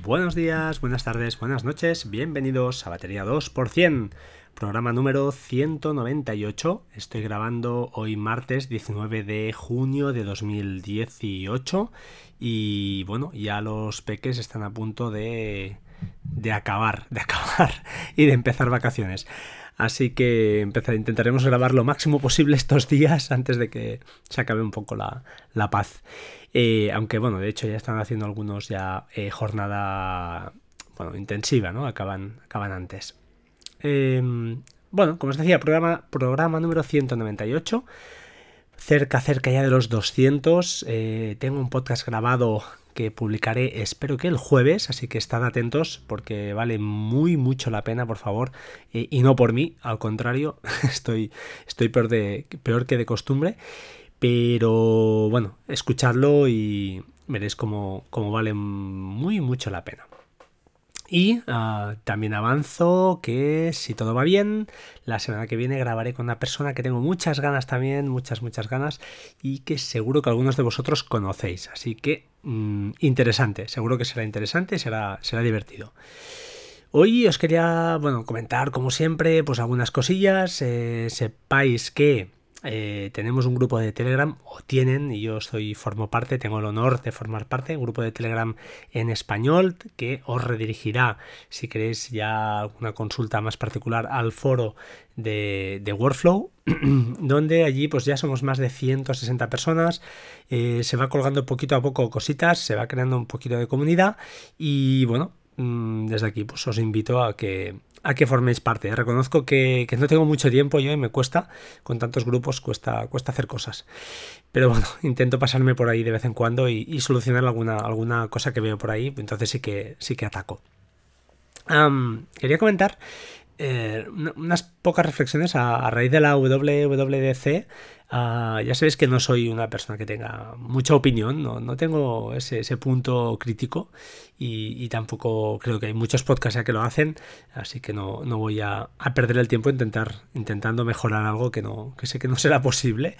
Buenos días, buenas tardes, buenas noches, bienvenidos a Batería 2%, programa número 198. Estoy grabando hoy martes 19 de junio de 2018 y bueno, ya los peques están a punto de, de acabar, de acabar y de empezar vacaciones. Así que intentaremos grabar lo máximo posible estos días antes de que se acabe un poco la, la paz. Eh, aunque bueno, de hecho ya están haciendo algunos ya eh, jornada bueno, intensiva, ¿no? Acaban, acaban antes. Em, bueno, como os decía, programa, programa número 198. Cerca, cerca ya de los 200. Eh, tengo un podcast grabado que publicaré, espero que el jueves, así que estad atentos porque vale muy mucho la pena, por favor, y no por mí, al contrario, estoy, estoy peor, de, peor que de costumbre. Pero bueno, escuchadlo y veréis cómo, vale muy mucho la pena. Y ah, también avanzo que si todo va bien, la semana que viene grabaré con una persona que tengo muchas ganas también, muchas, muchas ganas, y que seguro que algunos de vosotros conocéis. Así que mm, interesante, seguro que será interesante, será, será divertido. Hoy os quería, bueno, comentar como siempre, pues algunas cosillas. Eh, sepáis que eh, tenemos un grupo de Telegram, o tienen, y yo soy, formo parte, tengo el honor de formar parte, un grupo de Telegram en español que os redirigirá, si queréis ya alguna consulta más particular, al foro de, Workflow, donde allí pues ya somos más de 160 personas, eh, se va colgando poquito a poco cositas, se va creando un poquito de comunidad y bueno, mm, desde aquí pues os invito a que a que forméis parte. Reconozco que, no tengo mucho tiempo yo y me cuesta, con tantos grupos cuesta, cuesta hacer cosas. Pero bueno, intento pasarme por ahí de vez en cuando y, solucionar alguna, alguna cosa que veo por ahí, entonces sí que, sí que ataco. quería comentar eh, unas pocas reflexiones a, raíz de la WWDC. Ah, ya sabéis que no soy una persona que tenga mucha opinión, no, tengo ese, punto crítico y, tampoco creo que hay muchos podcasts ya que lo hacen, así que no, voy a, perder el tiempo intentar, intentando mejorar algo que, no, que sé que no será posible.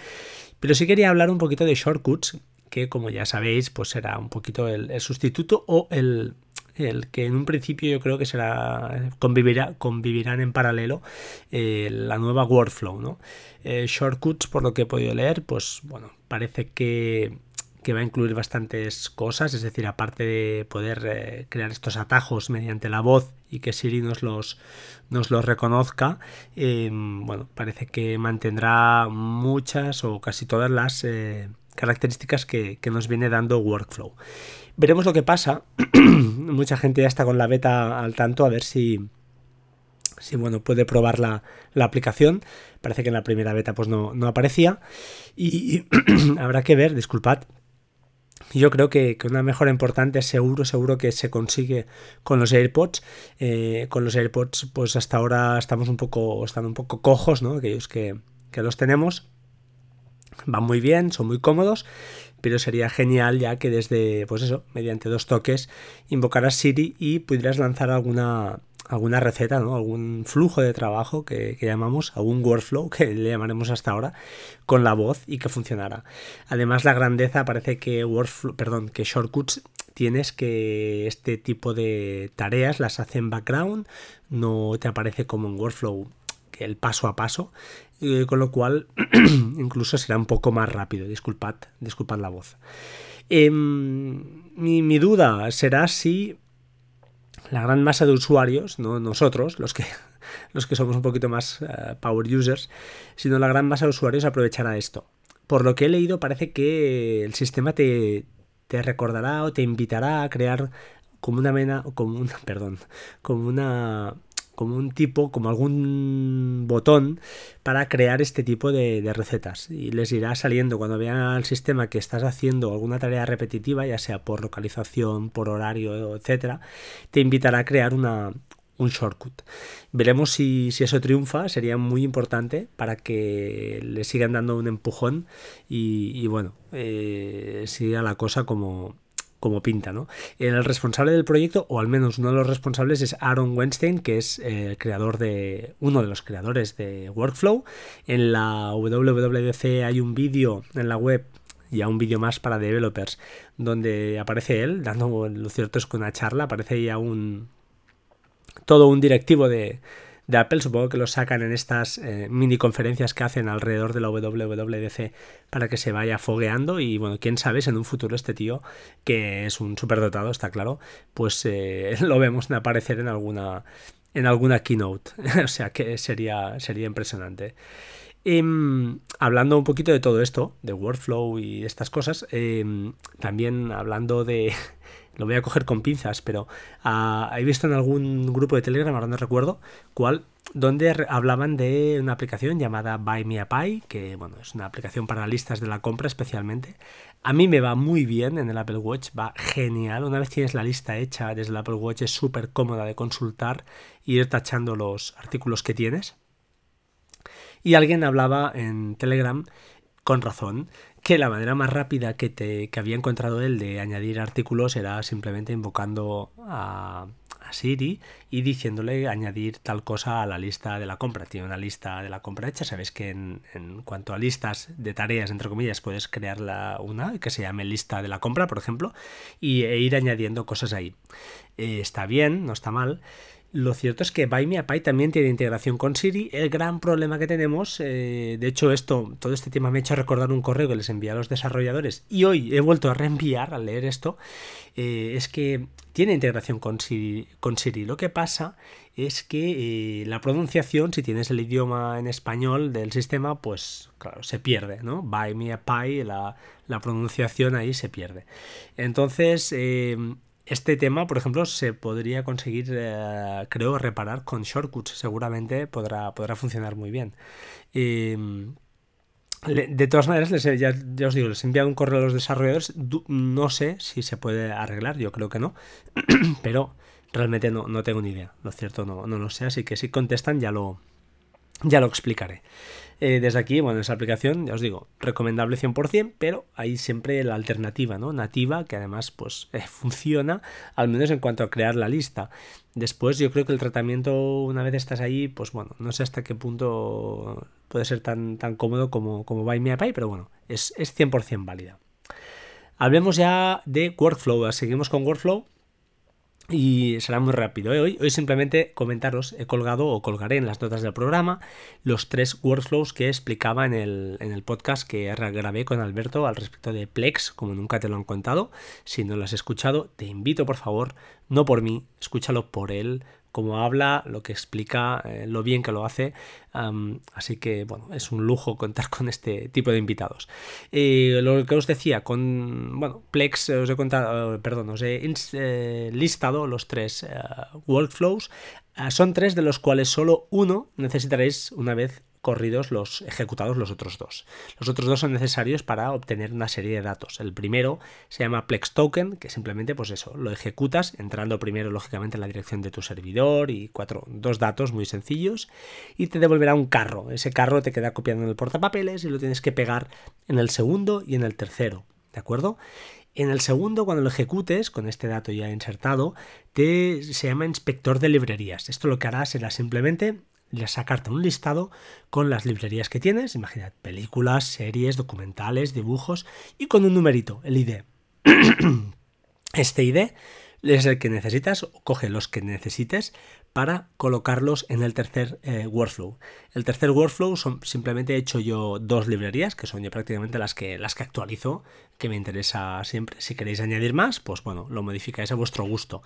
Pero sí quería hablar un poquito de shortcuts, que como ya sabéis, pues será un poquito el sustituto o el, el que en un principio yo creo que será convivirá, convivirán en paralelo eh, la nueva workflow, ¿no? Eh, shortcuts, por lo que he podido leer, pues bueno, parece que, va a incluir bastantes cosas, es decir, aparte de poder eh, crear estos atajos mediante la voz y que Siri nos los, nos los reconozca, bueno, parece que mantendrá muchas o casi todas las características que, que nos viene dando Workflow. Veremos lo que pasa. Mucha gente ya está con la beta al tanto a ver si, si bueno, puede probar la, aplicación. Parece que en la primera beta pues no, aparecía. Y habrá que ver, disculpad. Yo creo que, una mejora importante, seguro, seguro que se consigue con los AirPods. Eh, con los AirPods, pues hasta ahora estamos un poco, están un poco cojos, ¿no? Aquellos que, que los tenemos. Van muy bien, son muy cómodos pero sería genial ya que desde, pues eso, mediante dos toques, invocaras Siri y pudieras lanzar alguna, alguna receta, ¿no? algún flujo de trabajo que, llamamos, algún workflow que le llamaremos hasta ahora, con la voz y que funcionara. Además, la grandeza parece que workflow, perdón, que shortcuts tienes que este tipo de tareas las hace en background, no te aparece como un workflow que el paso a paso eh, con lo cual incluso será un poco más rápido. Disculpad, disculpad la voz. Em, mi, duda será si la gran masa de usuarios, no nosotros, los que, los que somos un poquito más eh, power users, sino la gran masa de usuarios aprovechará esto. Por lo que he leído, parece que el sistema te, te recordará o te invitará a crear como una mena, como una, perdón, como una como un tipo, como algún botón para crear este tipo de, recetas. Y les irá saliendo. Cuando vean al sistema que estás haciendo alguna tarea repetitiva, ya sea por localización, por horario, etcétera, te invitará a crear una, un shortcut. Veremos si, eso triunfa, sería muy importante para que le sigan dando un empujón y, bueno, eh, siga la cosa como, como pinta, ¿no? El responsable del proyecto, o al menos uno de los responsables, es Aaron Weinstein, que es eh, el creador de. uno de los creadores de Workflow. En la WWDC hay un vídeo en la web y a un vídeo más para developers, donde aparece él, dando, lo cierto es que una charla, aparece ya un... todo un directivo de, de Apple, supongo que lo sacan en estas eh, mini conferencias que hacen alrededor de la WWDC para que se vaya fogueando y bueno, quién sabe si en un futuro este tío, que es un superdotado, está claro, pues eh, lo vemos aparecer en alguna en alguna keynote, o sea que sería, sería impresionante. Em, hablando un poquito de todo esto, de workflow y estas cosas, em, también hablando de, lo voy a coger con pinzas, pero uh, he visto en algún grupo de Telegram, ahora no recuerdo cuál, donde hablaban de una aplicación llamada Buy Me a Pie, que bueno, es una aplicación para listas de la compra especialmente. A mí me va muy bien en el Apple Watch, va genial. Una vez tienes la lista hecha desde el Apple Watch es súper cómoda de consultar y ir tachando los artículos que tienes. Y alguien hablaba en Telegram, con razón, que la manera más rápida que, te, que había encontrado él de añadir artículos era simplemente invocando a, Siri y diciéndole añadir tal cosa a la lista de la compra. Tiene una lista de la compra hecha. Sabes que en, cuanto a listas de tareas, entre comillas, puedes crearla una que se llame lista de la compra, por ejemplo, y, e ir añadiendo cosas ahí. Eh, está bien, no está mal. Lo cierto es que Buy Me también tiene integración con Siri. El gran problema que tenemos, eh, de hecho, esto, todo este tema me ha hecho recordar un correo que les envié a los desarrolladores y hoy he vuelto a reenviar al leer esto, eh, es que tiene integración con Siri, con Siri. Lo que pasa es que eh, la pronunciación, si tienes el idioma en español del sistema, pues claro, se pierde, ¿no? Buy Me la pronunciación ahí se pierde. Entonces, este tema, por ejemplo, se podría conseguir, eh, creo, reparar con shortcuts. Seguramente podrá, podrá funcionar muy bien. Em, de todas maneras, les, ya, os digo, les he enviado un correo a los desarrolladores. No sé si se puede arreglar, yo creo que no. Pero realmente no, no tengo ni idea. Lo cierto, no, no lo sé. Así que si contestan, ya lo, ya lo explicaré. Eh, desde aquí, bueno, esa aplicación, ya os digo, recomendable 100%, pero hay siempre la alternativa, ¿no? Nativa, que además, pues, eh, funciona, al menos en cuanto a crear la lista. Después, yo creo que el tratamiento, una vez estás ahí, pues bueno, no sé hasta qué punto puede ser tan, tan cómodo como, como Buy Me pero bueno, es, es 100% válida. Hablemos ya de Workflow, seguimos con Workflow y será muy rápido. ¿eh? Hoy, hoy simplemente comentaros, he colgado o colgaré en las notas del programa los tres workflows que explicaba en el, en el podcast que grabé con Alberto al respecto de Plex, como nunca te lo han contado. Si no lo has escuchado, te invito por favor, no por mí, escúchalo por él, cómo habla, lo que explica, eh, lo bien que lo hace. así que, bueno, es un lujo contar con este tipo de invitados. Eh, lo que os decía, con, bueno, Plex os he contado, perdón, os he eh, listado los tres workflows. Ah, son tres de los cuales solo uno necesitaréis una vez corridos los ejecutados los otros dos. Los otros dos son necesarios para obtener una serie de datos. El primero se llama Plex Token, que simplemente pues eso, lo ejecutas entrando primero lógicamente en la dirección de tu servidor y cuatro, dos datos muy sencillos y te devolverá un carro. Ese carro te queda copiando en el portapapeles y lo tienes que pegar en el segundo y en el tercero. ¿De acuerdo? En el segundo, cuando lo ejecutes, con este dato ya insertado, te, se llama inspector de librerías. Esto lo que hará será simplemente sacarte un listado con las librerías que tienes, imaginad, películas, series, documentales, dibujos y con un numerito, el ID. este ID es el que necesitas, coge los que necesites para colocarlos en el tercer eh, workflow. El tercer workflow son simplemente he hecho yo dos librerías, que son yo prácticamente las que, las que actualizo, que me interesa siempre. Si queréis añadir más, pues bueno, lo modificáis a vuestro gusto.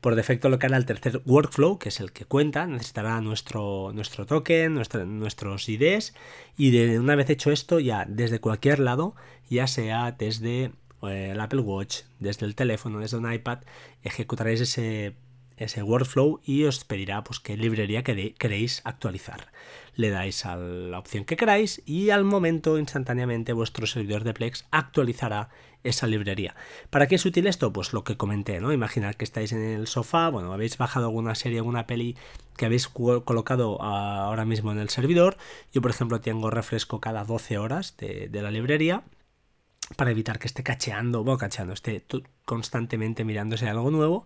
Por defecto lo que hará el tercer workflow, que es el que cuenta, necesitará nuestro, nuestro token, nuestros IDs, y de una vez hecho esto, ya desde cualquier lado, ya sea desde el Apple Watch, desde el teléfono, desde un iPad, ejecutaréis ese ese workflow y os pedirá pues qué librería queréis actualizar. Le dais a la opción que queráis y al momento instantáneamente vuestro servidor de Plex actualizará esa librería. ¿Para qué es útil esto? Pues lo que comenté, ¿no? Imaginad que estáis en el sofá, bueno, habéis bajado alguna serie, alguna peli que habéis colocado ahora mismo en el servidor. Yo, por ejemplo, tengo refresco cada 12 horas de la librería para evitar que esté cacheando, bueno, cacheando, esté constantemente mirándose algo nuevo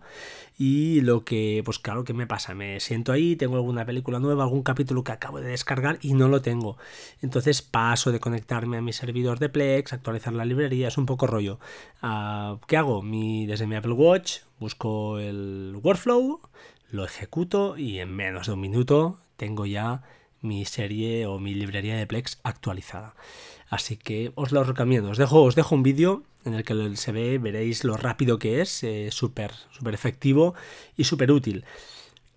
y lo que, pues claro, ¿qué me pasa? Me siento ahí, tengo alguna película nueva, algún capítulo que acabo de descargar y no lo tengo. Entonces paso de conectarme a mi servidor de Plex, actualizar la librería, es un poco rollo. Ah, ¿Qué hago? Mi, desde mi Apple Watch busco el workflow, lo ejecuto y en menos de un minuto tengo ya mi serie o mi librería de Plex actualizada. Así que os lo recomiendo. Os dejo, os dejo un vídeo en el que se ve, veréis lo rápido que es, eh, súper super efectivo y súper útil.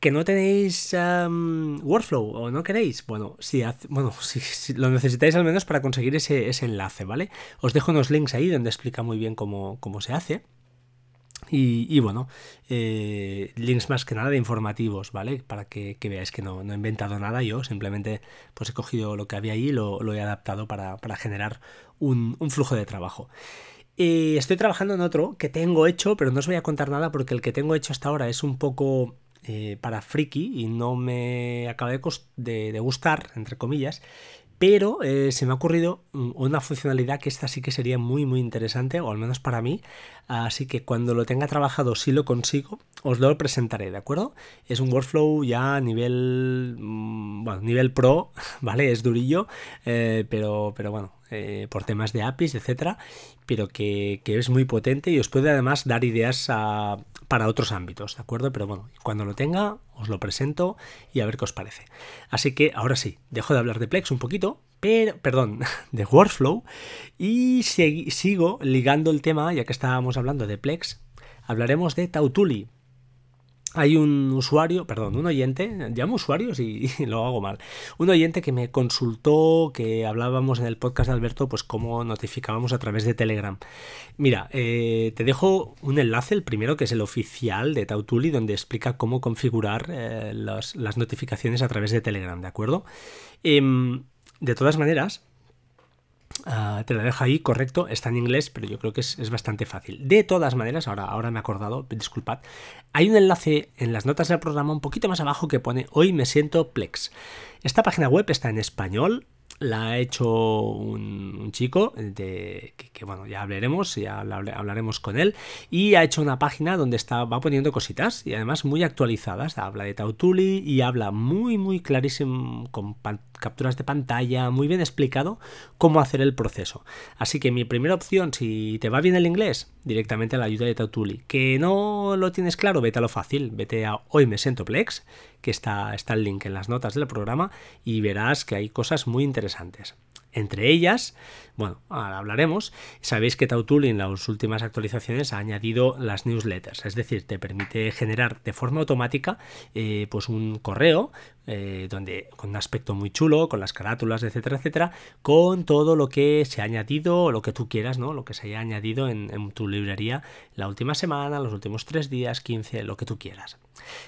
¿Que no tenéis workflow o no queréis? Bueno, si, bueno si, lo necesitáis al menos para conseguir ese, ese, enlace, ¿vale? Os dejo unos links ahí donde explica muy bien cómo, cómo se hace. Y, bueno, eh, links más que nada de informativos, ¿vale? Para que, veáis que no, he inventado nada yo, simplemente pues he cogido lo que había ahí y lo, he adaptado para, generar un, flujo de trabajo. Eh, estoy trabajando en otro que tengo hecho, pero no os voy a contar nada porque el que tengo hecho hasta ahora es un poco eh, para friki y no me acaba de, gustar, entre comillas pero eh, se me ha ocurrido una funcionalidad que esta sí que sería muy muy interesante, o al menos para mí, así que cuando lo tenga trabajado, si lo consigo, os lo presentaré, ¿de acuerdo? Es un workflow ya a nivel, mm, bueno, nivel pro, ¿vale? Es durillo, eh, pero, pero bueno, eh, por temas de APIs, etcétera, pero que, es muy potente y os puede además dar ideas para otros ámbitos, ¿de acuerdo? Pero bueno, cuando lo tenga, os lo presento y a ver qué os parece. Así que ahora sí, dejo de hablar de Plex un poquito, pero, perdón, de Workflow y sigo ligando el tema, ya que estábamos hablando de Plex, hablaremos de Tautuli hay un usuario, perdón, un oyente, llamo usuarios y, lo hago mal, un oyente que me consultó, que hablábamos en el podcast de Alberto, pues cómo notificábamos a través de Telegram. Mira, eh, te dejo un enlace, el primero que es el oficial de Tautuli, donde explica cómo configurar eh, las, notificaciones a través de Telegram, ¿de acuerdo? Em, de todas maneras, Ah, te la dejo ahí, correcto, está en inglés, pero yo creo que es, bastante fácil. De todas maneras, ahora, ahora me he acordado, disculpad, hay un enlace en las notas del programa un poquito más abajo que pone Hoy me siento Plex. Esta página web está en español, la ha hecho un, chico de, que, bueno, ya hablaremos, ya hablaremos con él, y ha hecho una página donde está, va poniendo cositas y además muy actualizadas. Habla de Tautuli y habla muy, muy clarísimo, con capturas de pantalla, muy bien explicado cómo hacer el proceso. Así que mi primera opción, si te va bien el inglés, directamente a la ayuda de Tautuli. Que no lo tienes claro, vete a lo fácil, vete a Hoy me siento Plex que está, está el link en las notas del programa y verás que hay cosas muy interesantes. Entre ellas, bueno, ahora hablaremos. Sabéis que Tautuli en las últimas actualizaciones ha añadido las newsletters, es decir, te permite generar de forma automática eh, pues un correo eh, donde con un aspecto muy chulo, con las carátulas, etcétera, etcétera, con todo lo que se ha añadido, lo que tú quieras, ¿no? Lo que se haya añadido en, en tu librería la última semana, los últimos tres días, 15, lo que tú quieras.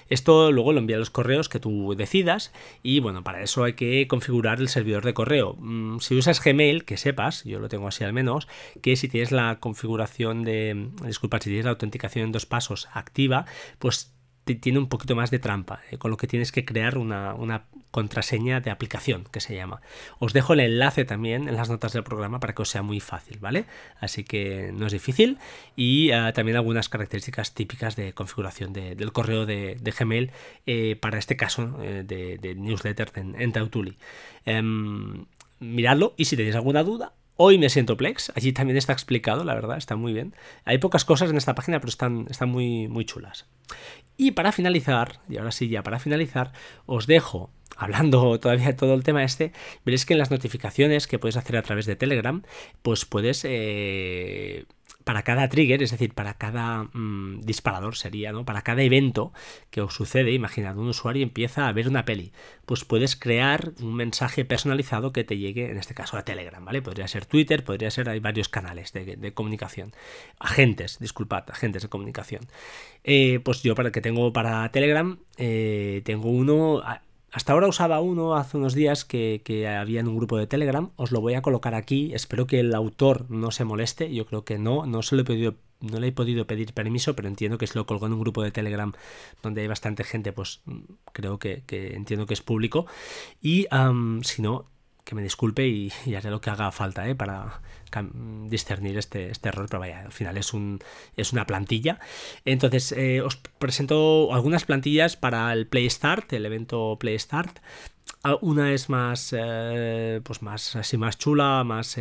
Esto luego lo envía a los correos que tú decidas y bueno, para eso hay que configurar el servidor de correo. Mm, usas Gmail, que sepas, yo lo tengo así al menos, que si tienes la configuración de, disculpa, si tienes la autenticación en dos pasos activa, pues tiene un poquito más de trampa, eh, con lo que tienes que crear una, contraseña de aplicación que se llama. Os dejo el enlace también en las notas del programa para que os sea muy fácil, ¿vale? Así que no es difícil y ah, también algunas características típicas de configuración del correo de, Gmail eh, para este caso eh, de, newsletter en, en Tautuli. Em, miradlo y si tenéis alguna duda, Hoy me siento Plex, allí también está explicado, la verdad, está muy bien. Hay pocas cosas en esta página, pero están, están muy, muy chulas. Y para finalizar, y ahora sí ya para finalizar, os dejo, hablando todavía de todo el tema este, veréis que en las notificaciones que puedes hacer a través de Telegram, pues puedes eh, para cada trigger, es decir, para cada mm, disparador sería, ¿no? Para cada evento que os sucede, imaginad, un usuario empieza a ver una peli, pues puedes crear un mensaje personalizado que te llegue, en este caso, a Telegram, ¿vale? Podría ser Twitter, podría ser, hay varios canales de, comunicación. Agentes, disculpad, agentes de comunicación. Eh, pues yo para que tengo para Telegram, eh, tengo uno hasta ahora usaba uno hace unos días que, había en un grupo de Telegram. Os lo voy a colocar aquí. Espero que el autor no se moleste. Yo creo que no. No se lo he no le he podido pedir permiso, pero entiendo que se lo colgó en un grupo de Telegram donde hay bastante gente, pues creo que, entiendo que es público. Y si no, que me disculpe y, haré lo que haga falta ¿eh? para discernir este, este error, pero vaya, al final es, un, es una plantilla. Entonces, eh, os presento algunas plantillas para el Play Start, el evento Play Start. Ah, una es más, eh, pues más así más chula, más,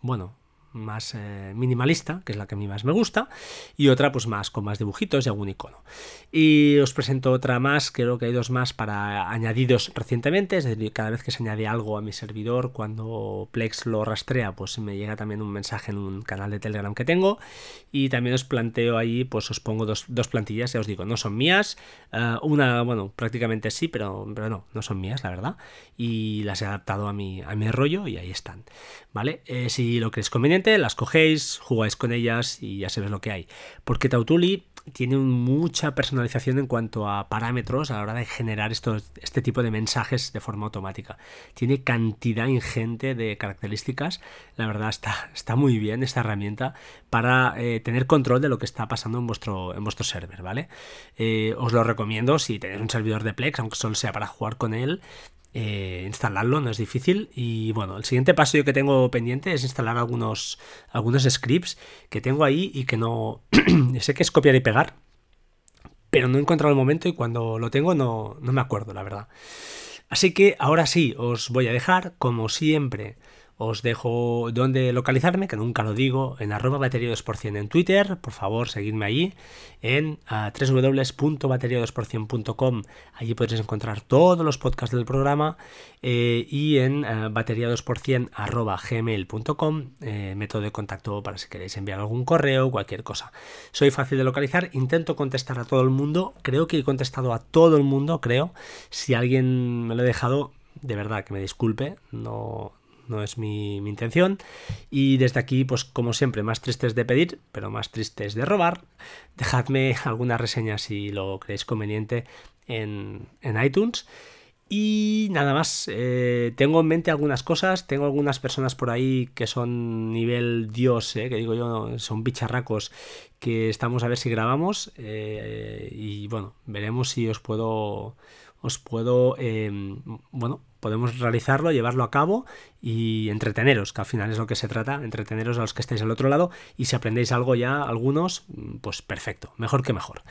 bueno, más eh, minimalista, que es la que a mí más me gusta, y otra pues más con más dibujitos y algún icono. Y os presento otra más, creo que hay dos más para añadidos recientemente, es decir, cada vez que se añade algo a mi servidor, cuando Plex lo rastrea, pues me llega también un mensaje en un canal de Telegram que tengo, y también os planteo ahí, pues os pongo dos, plantillas, ya os digo, no son mías, eh, una, bueno, prácticamente sí, pero, pero no, no son mías, la verdad, y las he adaptado a mi, a mi rollo y ahí están, ¿vale? Eh, si lo creéis conveniente, las cogéis, jugáis con ellas y ya sabéis lo que hay. Porque Tautuli tiene mucha personalización en cuanto a parámetros a la hora de generar estos, este tipo de mensajes de forma automática. Tiene cantidad ingente de características. La verdad está, está muy bien esta herramienta para eh, tener control de lo que está pasando en vuestro, en vuestro server, ¿vale? Eh, os lo recomiendo si tenéis un servidor de Plex, aunque solo sea para jugar con él. Eh, instalarlo, no es difícil. Y bueno, el siguiente paso yo que tengo pendiente es instalar algunos, algunos scripts que tengo ahí y que no... sé que es copiar y pegar, pero no he encontrado el momento y cuando lo tengo no, no me acuerdo, la verdad. Así que ahora sí, os voy a dejar, como siempre, os dejo donde localizarme, que nunca lo digo, en arroba batería en Twitter, por favor seguidme allí, en uh, www.bateria2%.com, allí podréis encontrar todos los podcasts del programa, eh, y en uh, batería2% arroba gmail.com, eh, método de contacto para si queréis enviar algún correo, cualquier cosa. Soy fácil de localizar, intento contestar a todo el mundo, creo que he contestado a todo el mundo, creo, si alguien me lo he dejado, de verdad que me disculpe, no, no es mi, intención. Y desde aquí, pues como siempre, más tristes de pedir, pero más tristes de robar. Dejadme alguna reseña si lo creéis conveniente en, iTunes. Y nada más, eh, tengo en mente algunas cosas, tengo algunas personas por ahí que son nivel Dios, eh, que digo yo, son bicharracos, que estamos a ver si grabamos. Eh, y bueno, veremos si os puedo, os puedo, bueno, podemos realizarlo, llevarlo a cabo y entreteneros, que al final es lo que se trata, entreteneros a los que estáis al otro lado y si aprendéis algo ya, algunos, pues perfecto, mejor que mejor.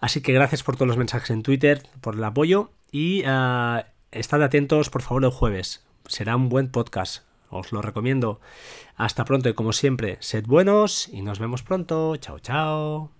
Así que gracias por todos los mensajes en Twitter, por el apoyo y uh, estad atentos por favor el jueves, será un buen podcast, os lo recomiendo. Hasta pronto y como siempre, sed buenos y nos vemos pronto, chao chao.